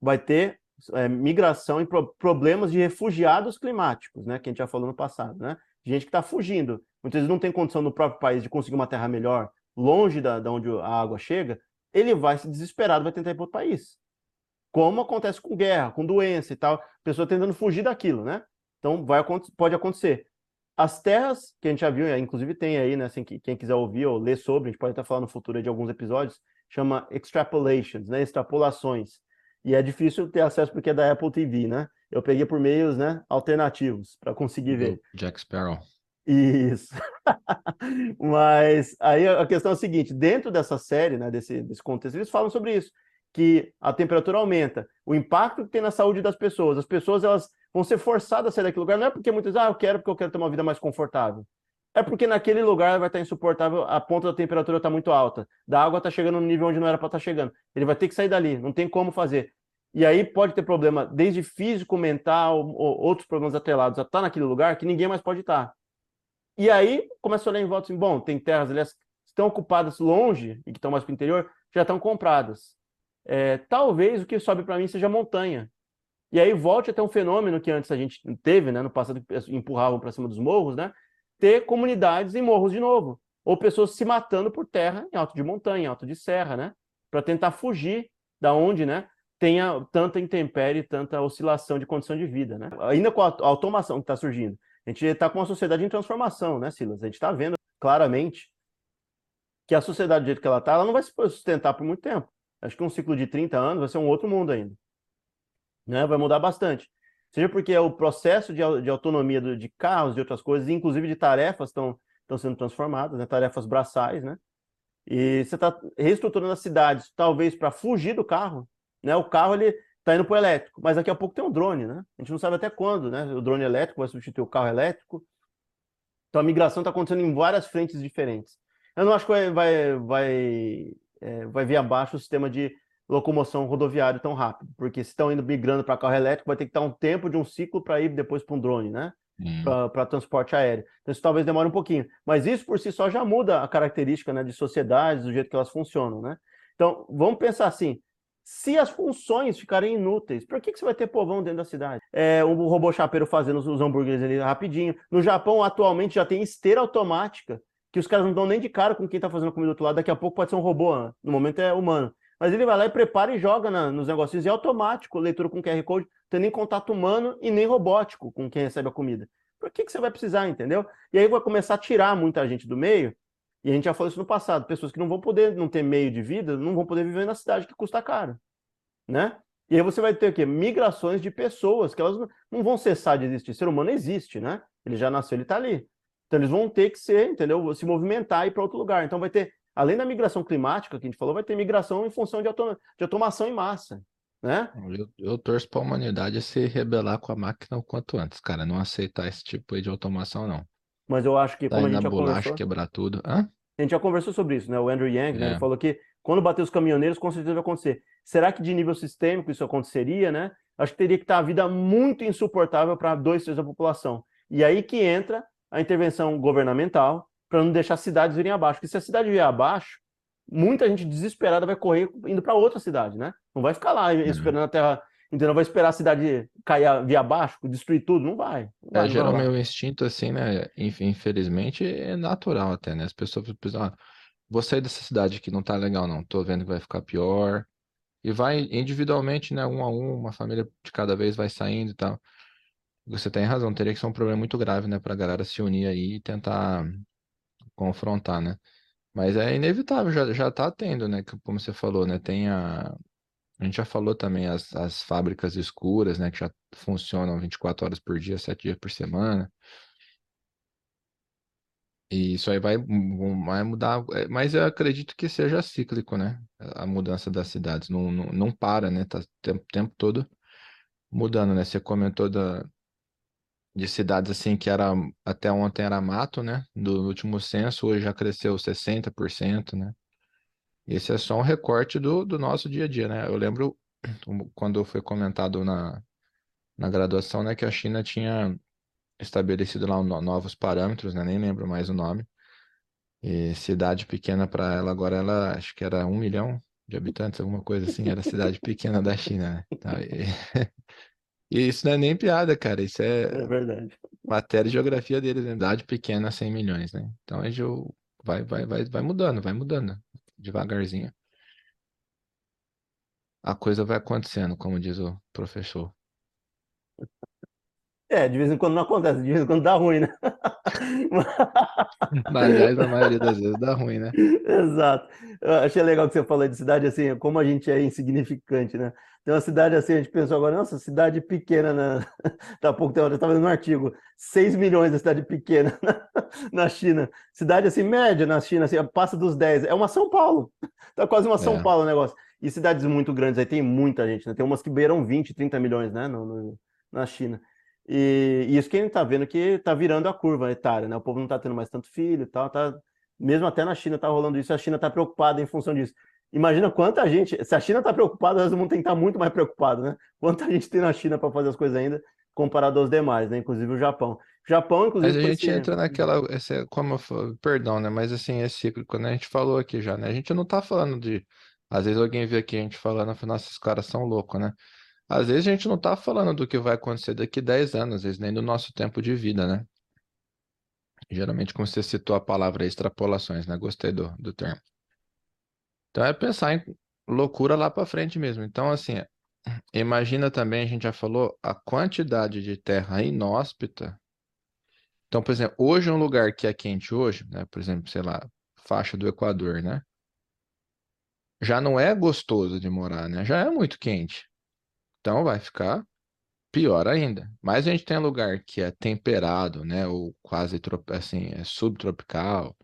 Vai ter é, migração e pro problemas de refugiados climáticos, né? Que a gente já falou no passado, né? Gente que está fugindo. Muitas vezes não tem condição no próprio país de conseguir uma terra melhor, longe da, da onde a água chega, ele vai se desesperado, vai tentar ir para outro país como acontece com guerra, com doença e tal, pessoa tentando fugir daquilo, né? Então vai, pode acontecer. As terras, que a gente já viu, inclusive tem aí, né? Assim, quem quiser ouvir ou ler sobre, a gente pode até falar no futuro de alguns episódios, chama extrapolations, né? Extrapolações. E é difícil ter acesso porque é da Apple TV, né? Eu peguei por meios né, alternativos para conseguir ver. Jack Sparrow. Isso. Mas aí a questão é a seguinte: dentro dessa série, né, desse, desse contexto, eles falam sobre isso que a temperatura aumenta, o impacto que tem na saúde das pessoas. As pessoas elas vão ser forçadas a sair daquele lugar, não é porque muitas ah, eu quero porque eu quero ter uma vida mais confortável. É porque naquele lugar vai estar insuportável, a ponta da temperatura está muito alta, da água está chegando no nível onde não era para estar tá chegando. Ele vai ter que sair dali, não tem como fazer. E aí pode ter problema desde físico, mental, ou outros problemas atrelados a estar tá naquele lugar que ninguém mais pode estar. Tá. E aí começa a olhar em volta assim, bom, tem terras aliás, que estão ocupadas longe e que estão mais para o interior, já estão compradas é, talvez o que sobe para mim seja montanha. E aí volte até um fenômeno que antes a gente teve, né, no passado empurravam para cima dos morros, né, ter comunidades em morros de novo, ou pessoas se matando por terra em alto de montanha, em alto de serra, né, para tentar fugir da onde, né, tenha tanta intempérie, tanta oscilação de condição de vida, né? Ainda com a automação que está surgindo, a gente está com uma sociedade em transformação, né, Silas? A gente está vendo claramente que a sociedade do jeito que ela está, ela não vai se sustentar por muito tempo acho que um ciclo de 30 anos vai ser um outro mundo ainda. Né? Vai mudar bastante. Seja porque o processo de, de autonomia do, de carros, de outras coisas, inclusive de tarefas, estão sendo transformadas, né? tarefas braçais, né? E você está reestruturando as cidades, talvez para fugir do carro. Né? O carro ele está indo para o elétrico, mas daqui a pouco tem um drone, né? A gente não sabe até quando, né? O drone elétrico vai substituir o carro elétrico. Então a migração está acontecendo em várias frentes diferentes. Eu não acho que vai, vai, vai, é, vai vir abaixo o sistema de locomoção rodoviário tão rápido, porque se estão indo migrando para carro elétrico, vai ter que estar um tempo de um ciclo para ir depois para um drone, né? Hum. Para transporte aéreo. Então isso talvez demore um pouquinho. Mas isso por si só já muda a característica né, de sociedades, do jeito que elas funcionam, né? Então vamos pensar assim: se as funções ficarem inúteis, por que, que você vai ter povão dentro da cidade? É, o robô chapeiro fazendo os hambúrgueres ali rapidinho. No Japão, atualmente, já tem esteira automática, que os caras não dão nem de cara com quem está fazendo comida do outro lado. Daqui a pouco pode ser um robô, né? no momento é humano. Mas ele vai lá e prepara e joga na, nos negocinhos. E é automático, leitura com QR Code, tem nem contato humano e nem robótico com quem recebe a comida. Por que, que você vai precisar, entendeu? E aí vai começar a tirar muita gente do meio. E a gente já falou isso no passado. Pessoas que não vão poder, não ter meio de vida, não vão poder viver na cidade que custa caro. Né? E aí você vai ter o quê? Migrações de pessoas, que elas não vão cessar de existir. O ser humano existe, né? Ele já nasceu, ele está ali. Então eles vão ter que ser, entendeu? Se movimentar e ir para outro lugar. Então vai ter além da migração climática que a gente falou, vai ter migração em função de, de automação em massa. Né? Eu, eu torço para a humanidade se rebelar com a máquina o quanto antes, cara. Não aceitar esse tipo de automação, não. Mas eu acho que, tá como a gente na já bolacha, conversou... quebrar tudo. Hã? A gente já conversou sobre isso, né? O Andrew Yang, né? É. Ele falou que quando bater os caminhoneiros, com certeza vai acontecer. Será que de nível sistêmico isso aconteceria, né? Acho que teria que estar a vida muito insuportável para dois terços da população. E aí que entra a intervenção governamental para não deixar as cidades virem abaixo. Porque se a cidade vier abaixo, muita gente desesperada vai correr indo para outra cidade, né? Não vai ficar lá esperando a terra, entendeu? Vai esperar a cidade cair via abaixo, destruir tudo, não vai. Não vai É, geralmente o instinto, assim, né? inf- Infelizmente, é natural até, né? As pessoas pensam, ah, vou sair dessa cidade aqui, não tá legal, não. Tô vendo que vai ficar pior. E vai individualmente, né? Um a um, uma família de cada vez vai saindo e tal. Você tem razão, teria que ser um problema muito grave, né? Pra galera se unir aí e tentar confrontar, né? Mas é inevitável, já, já tá tendo, né? que- Como você falou, né? Tem a. A gente já falou também as, as fábricas escuras, né? Que já funcionam 24 horas por dia, 7 dias por semana. E isso aí vai, vai mudar, é, mas eu acredito que seja cíclico, né? A a mudança das cidades não, não, não para, né? Tá o tempo, tempo todo mudando, né? Você comentou da, de cidades assim que era até ontem era mato, né? Do último censo, hoje já cresceu 60%, né? Esse é só um recorte do, do nosso dia a dia, né? Eu lembro quando foi comentado na, na graduação, né, que a China tinha estabelecido lá no- novos parâmetros, né? Nem lembro mais o nome. E cidade pequena para ela agora ela acho que era um milhão de habitantes, alguma coisa assim, era a cidade pequena da China, né? Então, e, e isso não é nem piada, cara. Isso é É verdade. matéria e geografia deles, né? Cidade pequena, 100 milhões, né? Então a gente vai, vai, vai, vai mudando, vai mudando, devagarzinho. A coisa vai acontecendo, como diz o professor. É, de vez em quando não acontece, de vez em quando dá ruim, né? Aliás, na maioria das vezes dá ruim, né? Exato. Eu achei legal que você falou de cidade assim, como a gente é insignificante, né? Tem uma cidade assim, a gente pensou agora, nossa, cidade pequena, na... Tá pouco tempo, eu estava lendo um artigo, 6 milhões da cidade pequena na, na China. Cidade assim, média na China, assim, passa dos 10. É uma São Paulo. Tá quase uma São É. Paulo o negócio. E cidades muito grandes aí tem muita gente, né? Tem umas que beiram 20, 30 milhões, né? No, no- na China. E, e isso que a gente tá vendo que tá virando a curva etária, né? O povo não tá tendo mais tanto filho e tal, tá... Mesmo até na China tá rolando isso, a China tá preocupada em função disso. Imagina quanta gente, se a China tá preocupada, nós vamos ter que estar muito mais preocupado, né? Quanta gente tem na China para fazer as coisas ainda, comparado aos demais, né? Inclusive o Japão. O Japão, inclusive, Mas a por gente esse- entra naquela, esse, como eu fa- perdão, né? Mas assim, é cíclico, né? A gente falou aqui já, né? A gente não tá falando de, às vezes alguém vê aqui a gente falando, fala, nossa, esses caras são loucos, né? Às vezes a gente não tá falando do que vai acontecer daqui 10 anos, às vezes nem do nosso tempo de vida, né? Geralmente, como você citou a palavra extrapolações, né? Gostei do, do termo. Então é pensar em loucura lá para frente mesmo. Então, assim, imagina também, a gente já falou, a quantidade de terra inóspita. Então, por exemplo, hoje um lugar que é quente hoje, né? Por exemplo, sei lá, faixa do Equador, né? Já não é gostoso de morar, né? Já é muito quente. Então vai ficar pior ainda. Mas a gente tem lugar que é temperado, né? Ou quase assim, é subtropical,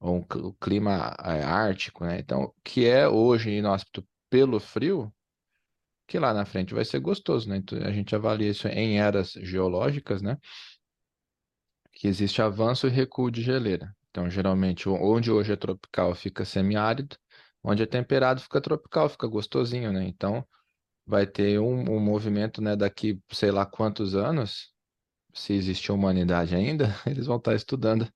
ou um o clima é, ártico, né? Então, que é hoje inóspito pelo frio, que lá na frente vai ser gostoso, né? Então, a gente avalia isso em eras geológicas, né? Que existe avanço e recuo de geleira. Então, geralmente, onde hoje é tropical fica semiárido, onde é temperado fica tropical, fica gostosinho, né? Então, vai ter um, um movimento, né, daqui sei lá quantos anos, se existe humanidade ainda, eles vão estar estudando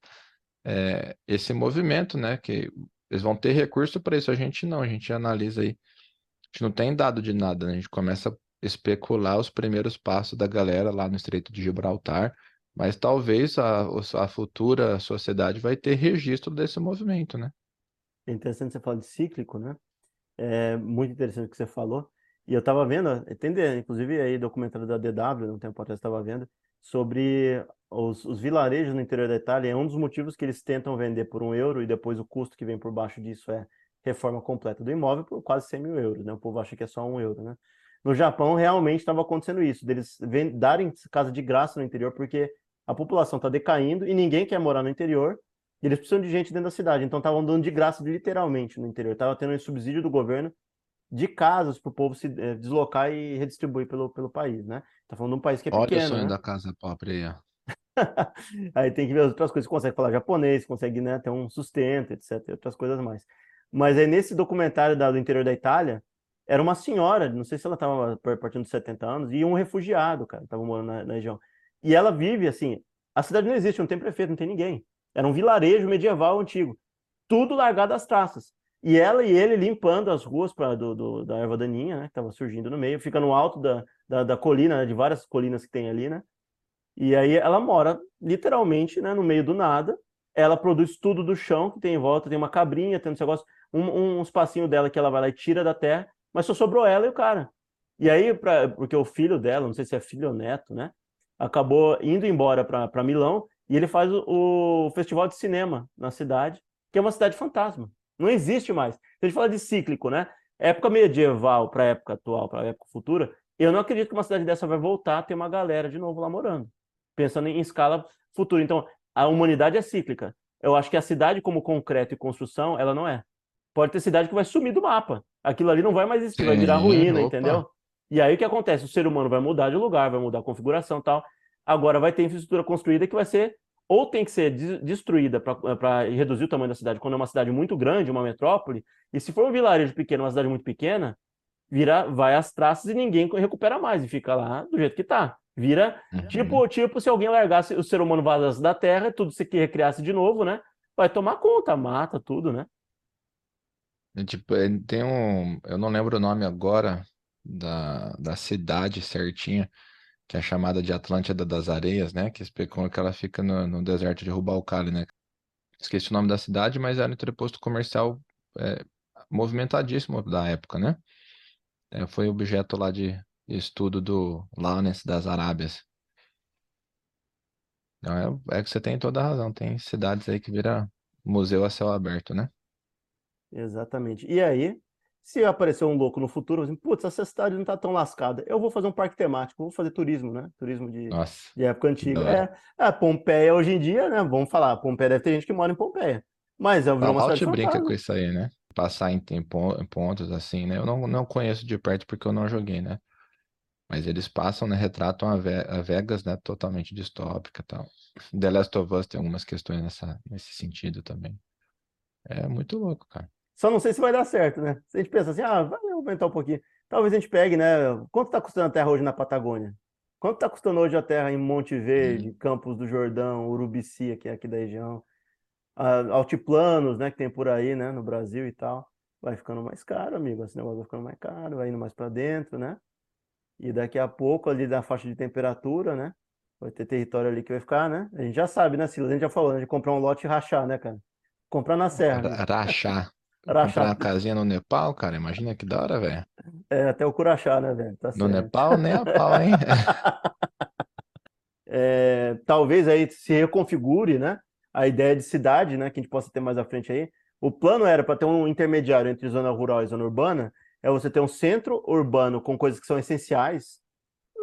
é, esse movimento, né? Que eles vão ter recurso para isso, a gente não, a gente analisa aí. A gente não tem dado de nada, né? A gente começa a especular os primeiros passos da galera lá no Estreito de Gibraltar, mas talvez a, a futura sociedade vai ter registro desse movimento, né? É interessante você falar de cíclico, né? É muito interessante o que você falou. E eu estava vendo, entender, inclusive aí documentário da DW, um tempo atrás estava vendo, sobre os, os, vilarejos no interior da Itália. É um dos motivos que eles tentam vender por um euro e depois o custo que vem por baixo disso é reforma completa do imóvel por quase 100 mil euros, né? O povo acha que é só um euro, né? No Japão, realmente estava acontecendo isso, deles darem casa de graça no interior, porque a população está decaindo e ninguém quer morar no interior, eles precisam de gente dentro da cidade. Então estavam dando de graça, literalmente, no interior. Estava tendo um subsídio do governo de casas para o povo se é, deslocar e redistribuir pelo, pelo país, né? Tá falando de um país que é Olha pequeno, o sonho né? da casa própria aí, aí tem que ver outras coisas, consegue falar japonês, consegue né, ter um sustento, etc, outras coisas mais. Mas aí nesse documentário da, do interior da Itália, era uma senhora, não sei se ela estava partindo dos 70 anos, e um refugiado, cara, estava morando na, na, região. E ela vive assim, a cidade não existe, não tem prefeito, não tem ninguém. Era um vilarejo medieval antigo, tudo largado às traças. E ela e ele limpando as ruas pra, do, do, da erva daninha, né, que estava surgindo no meio, fica no alto da, da, da colina, né, de várias colinas que tem ali, né? E aí ela mora literalmente né, no meio do nada, ela produz tudo do chão que tem em volta, tem uma cabrinha, tem um negócio, um, um, um espacinho dela que ela vai lá e tira da terra, mas só sobrou ela e o cara. E aí, pra, porque o filho dela, não sei se é filho ou neto, né? Acabou indo embora para Milão e ele faz o, o, festival de cinema na cidade, que é uma cidade fantasma. Não existe mais. A gente fala de cíclico, né? Época medieval para época atual, para época futura, eu não acredito que uma cidade dessa vai voltar a ter uma galera de novo lá morando. Pensando em escala futura. Então, a humanidade é cíclica. Eu acho que a cidade como concreto e construção, ela não é. Pode ter cidade que vai sumir do mapa. Aquilo ali não vai mais existir, vai virar ruína, opa. entendeu? E aí o que acontece? O ser humano vai mudar de lugar, vai mudar a configuração e tal. Agora vai ter infraestrutura construída que vai ser ou tem que ser destruída para reduzir o tamanho da cidade, quando é uma cidade muito grande, uma metrópole, e se for um vilarejo pequeno, uma cidade muito pequena, vira, vai às traças e ninguém recupera mais, e fica lá do jeito que está. Vira, uhum. tipo, tipo se alguém largasse o ser humano vazasse da terra, tudo se recriasse de novo, né? Vai tomar conta, mata tudo, né? É, tipo, é, tem um. Eu não lembro o nome agora da, da cidade certinha, que é chamada de Atlântida das Areias, né? Que especulam que ela fica no, no deserto de Rubalcali, né? Esqueci o nome da cidade, mas era um entreposto comercial é, movimentadíssimo da época, né? É, foi objeto lá de estudo do Lawrence das Arábias. Então é, é que você tem toda a razão. Tem cidades aí que vira museu a céu aberto, né? Exatamente. E aí, se aparecer um louco no futuro, assim, putz, essa cidade não tá tão lascada, eu vou fazer um parque temático, vou fazer turismo, né? Turismo de, de época antiga. É, é, Pompeia hoje em dia, né? Vamos falar, Pompeia deve ter gente que mora em Pompeia. Mas é uma cidade brinca com isso aí, né? Passar em, em pontos assim, né? Eu não, não conheço de perto porque eu não joguei, né? Mas eles passam, né? Retratam a Vegas, né? Totalmente distópica e tal. The Last of Us tem algumas questões nessa, nesse sentido também. É muito louco, cara. Só não sei se vai dar certo, né? Se a gente pensa assim, ah, vai aumentar um pouquinho. Talvez a gente pegue, né? Quanto está custando a terra hoje na Patagônia? Quanto está custando hoje a terra em Monte Verde, hum. Campos do Jordão, Urubici, que é aqui da região? altiplanos, né, que tem por aí, né, no Brasil e tal. Vai ficando mais caro, amigo. Esse negócio vai ficando mais caro, vai indo mais para dentro, né? E daqui a pouco, ali da faixa de temperatura, né? Vai ter território ali que vai ficar, né? A gente já sabe, né, Silas? A gente já falou, né? De comprar um lote e rachar, né, cara? Comprar na serra. Né? Rachar. Comprar uma casinha no Nepal, cara, imagina que da hora, velho. É, até o Curachá, né, velho? Tá no certo. Nepal, nem a pau, hein? é, talvez aí se reconfigure, né? A ideia de cidade, né? Que a gente possa ter mais à frente aí. O plano era para ter um intermediário entre zona rural e zona urbana, é você ter um centro urbano com coisas que são essenciais,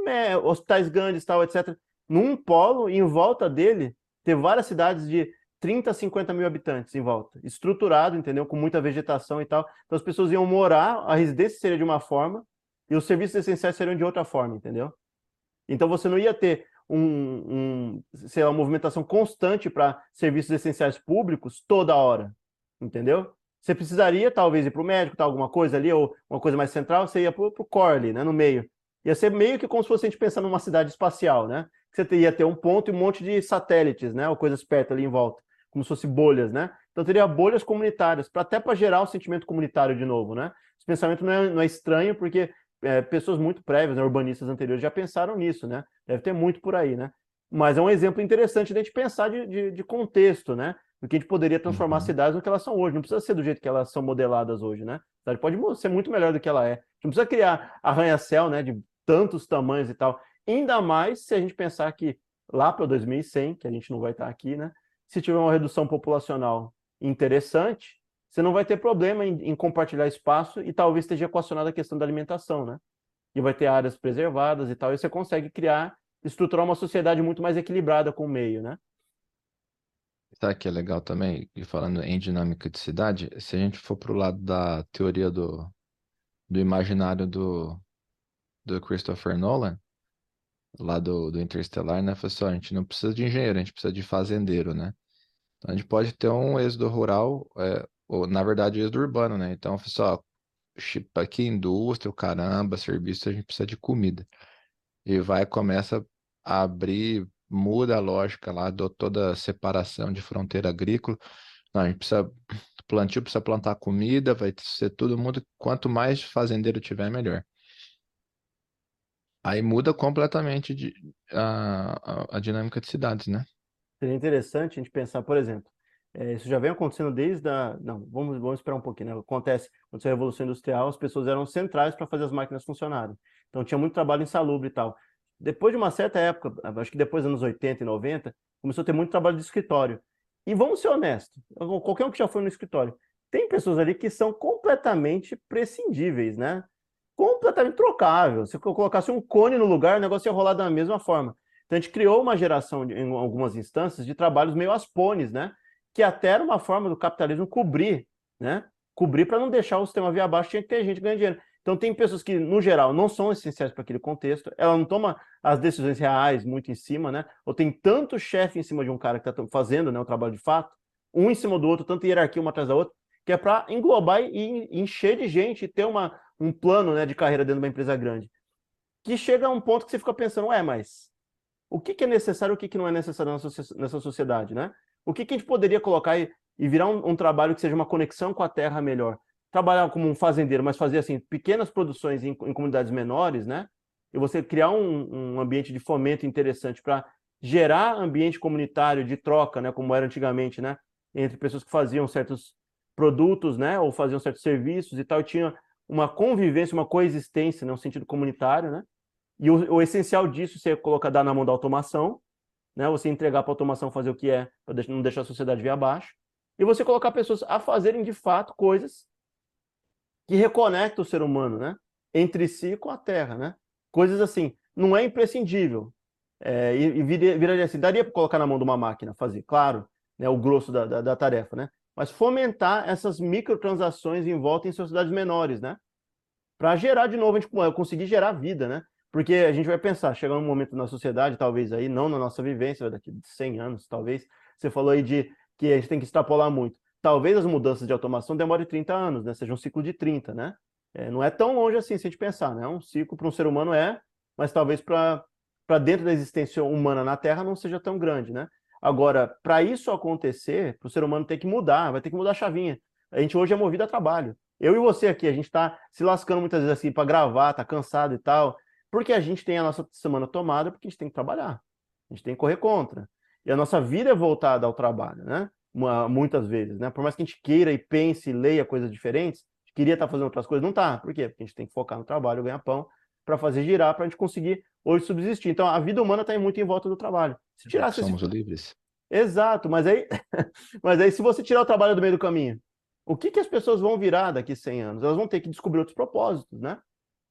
né, hospitais grandes, tal, etc. Num polo, e em volta dele, ter várias cidades de 30 a 50 mil habitantes em volta, estruturado, entendeu? Com muita vegetação e tal. Então as pessoas iam morar, a residência seria de uma forma, E os serviços essenciais seriam de outra forma, entendeu? Então você não ia ter um, um sei lá, uma movimentação constante para serviços essenciais públicos toda hora, entendeu? Você precisaria talvez ir para o médico, tá, alguma coisa ali, ou uma coisa mais central, você ia para o core né, no meio. Ia ser meio que como se fosse a gente pensando numa cidade espacial, né? Você ia ter um ponto e um monte de satélites, né, ou coisas perto ali em volta, como se fosse bolhas, né? Então teria bolhas comunitárias, pra, até para gerar o sentimento comunitário de novo, né? Esse pensamento não é, não é estranho, porque é, pessoas muito prévias, né, urbanistas anteriores, já pensaram nisso, né? Deve ter muito por aí, né? Mas é um exemplo interessante de a gente pensar de, de, de contexto, né? Do que a gente poderia transformar uhum. as cidades no que elas são hoje. Não precisa ser do jeito que elas são modeladas hoje, né? A cidade pode ser muito melhor do que ela é. Não precisa criar arranha-céu, né? De tantos tamanhos e tal. Ainda mais se a gente pensar que lá para 2100, que a gente não vai estar aqui, né? Se tiver uma redução populacional interessante, você não vai ter problema em, em, compartilhar espaço e talvez esteja equacionada a questão da alimentação, né? E vai ter áreas preservadas e tal, e você consegue criar, estruturar uma sociedade muito mais equilibrada com o meio, né? Sabe que é legal também, e falando em dinâmica de cidade, se a gente for para o lado da teoria do, do imaginário do, do Christopher Nolan, lá do, do Interstellar, né? Falou assim, a gente não precisa de engenheiro, a gente precisa de fazendeiro, né? Então a gente pode ter um êxodo rural, é, ou na verdade êxodo urbano, né? Então, pessoal, aqui indústria, caramba, serviço, a gente precisa de comida. E vai, começa a abrir, muda a lógica lá, do toda a separação de fronteira agrícola. Não, a gente precisa, plantio precisa plantar comida, vai ser todo mundo, quanto mais fazendeiro tiver, melhor. Aí muda completamente de, a, a, a dinâmica de cidades, né? Seria interessante a gente pensar, por exemplo, é, isso já vem acontecendo desde a. Não, vamos, vamos esperar um pouquinho, né? Acontece, quando a Revolução Industrial, as pessoas eram centrais para fazer as máquinas funcionarem. Então tinha muito trabalho insalubre e tal. Depois de uma certa época, acho que depois dos anos 80 e 90, começou a ter muito trabalho de escritório. E vamos ser honestos, qualquer um que já foi no escritório, tem pessoas ali que são completamente prescindíveis, né? Completamente trocável. Se eu colocasse um cone no lugar, o negócio ia rolar da mesma forma. Então a gente criou uma geração, de, em algumas instâncias, de trabalhos meio aspones, né? Que até era uma forma do capitalismo cobrir, né? Cobrir para não deixar o sistema via abaixo, tinha que ter gente ganhando dinheiro. Então tem pessoas que, no geral, não são essenciais para aquele contexto, ela não toma as decisões reais muito em cima, né? Ou tem tanto chefe em cima de um cara que está fazendo né, o trabalho de fato, um em cima do outro, tanta hierarquia uma atrás da outra, que é para englobar e encher de gente e ter uma, um plano né, de carreira dentro de uma empresa grande. Que chega a um ponto que você fica pensando, ué, mas o que, que é necessário o que, que não é necessário nessa sociedade, né? O que, que a gente poderia colocar e, e virar um, um, trabalho que seja uma conexão com a terra melhor? Trabalhar como um fazendeiro, mas fazer assim pequenas produções em, em comunidades menores, né? E você criar um, um ambiente de fomento interessante para gerar ambiente comunitário de troca, né? Como era antigamente, né? Entre pessoas que faziam certos produtos, né? Ou faziam certos serviços e tal, e tinha uma convivência, uma coexistência, né? Um sentido comunitário, né? E o, o essencial disso você colocar dar na mão da automação, né? Você entregar para a automação fazer o que é, para não deixar a sociedade vir abaixo, e você colocar pessoas a fazerem de fato coisas que reconectam o ser humano, né? Entre si com a Terra, né? Coisas assim, não é imprescindível. É, e, e viraria assim, daria para colocar na mão de uma máquina fazer, claro, né? O grosso da, da, da tarefa, né? Mas fomentar essas microtransações em volta em sociedades menores, né? Para gerar de novo, a gente conseguir gerar vida, né? Porque a gente vai pensar, chegar um momento na sociedade, talvez aí, não na nossa vivência, daqui de 100 anos, talvez. Você falou aí de que a gente tem que extrapolar muito. Talvez as mudanças de automação demorem 30 anos, né? Seja um ciclo de 30, né? É, não é tão longe assim se a gente pensar, né? Um ciclo para um ser humano é, mas talvez para dentro da existência humana na Terra não seja tão grande, né? Agora, para isso acontecer, para o ser humano ter que mudar, vai ter que mudar a chavinha. A gente hoje é movido a trabalho. Eu e você aqui, a gente está se lascando muitas vezes assim para gravar, tá cansado e tal. Porque a gente tem a nossa semana tomada, porque a gente tem que trabalhar. A gente tem que correr contra. E a nossa vida é voltada ao trabalho, né? Muitas vezes, né? Por mais que a gente queira e pense e leia coisas diferentes, queria estar fazendo outras coisas, não tá. Por quê? Porque a gente tem que focar no trabalho, ganhar pão, para fazer girar, para a gente conseguir hoje subsistir. Então, a vida humana está muito em volta do trabalho. Se tirasse Somos esse... livres. Exato, mas aí, mas aí se você tirar o trabalho do meio do caminho, o que, que as pessoas vão virar daqui 100 anos? Elas vão ter que descobrir outros propósitos, né?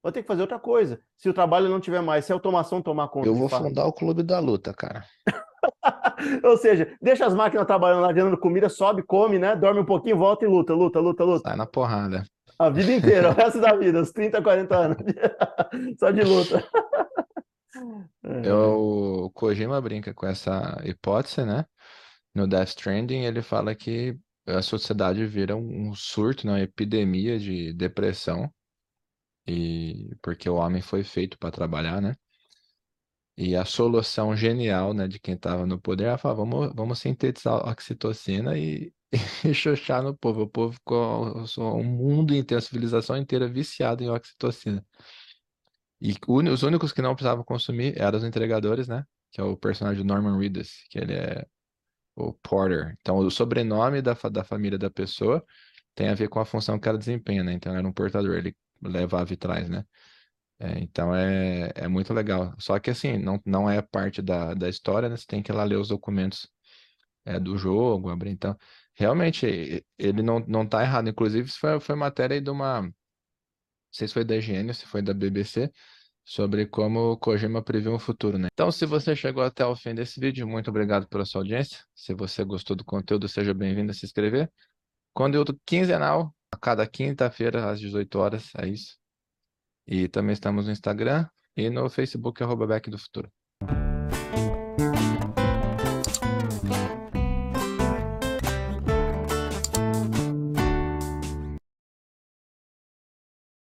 Vou ter que fazer outra coisa. Se o trabalho não tiver mais, se a automação tomar conta. Eu vou fundar o clube da luta, cara. Ou seja, deixa as máquinas trabalhando lá, gerando comida, sobe, come, né? Dorme um pouquinho, volta e luta, luta, luta, luta. Sai na porrada. A vida inteira, o resto da vida, os 30, 40 anos. Só de luta. É, o Kojima brinca com essa hipótese, né? No Death Stranding, ele fala que a sociedade vira um surto, né? uma epidemia de depressão, e porque o homem foi feito para trabalhar, né? E a solução genial, né, de quem estava no poder, ela fala, vamos, vamos sintetizar a oxitocina e, e xoxar no povo. O povo ficou um mundo inteiro, a civilização inteira viciada em oxitocina. E os únicos que não precisavam consumir eram os entregadores, né? Que é o personagem Norman Reedus, que ele é o Porter. Então, o sobrenome da, da família da pessoa tem a ver com a função que ela desempenha, né? Então, era um portador, ele levava e traz, né? É, então, é, é muito legal. Só que, assim, não, não é parte da, da história, né? Você tem que ir lá ler os documentos é, do jogo, abrir. Então, realmente, ele não, não tá errado. Inclusive, isso foi, foi matéria aí de uma sei se foi da IGN se foi da BBC, sobre como o Kojima previu um futuro, né? Então, se você chegou até o fim desse vídeo, muito obrigado pela sua audiência. Se você gostou do conteúdo, seja bem-vindo a se inscrever. Conteúdo quinzenal, a cada quinta-feira, às 18 horas, é isso. E também estamos no Instagram e no Facebook, arroba Back do Futuro.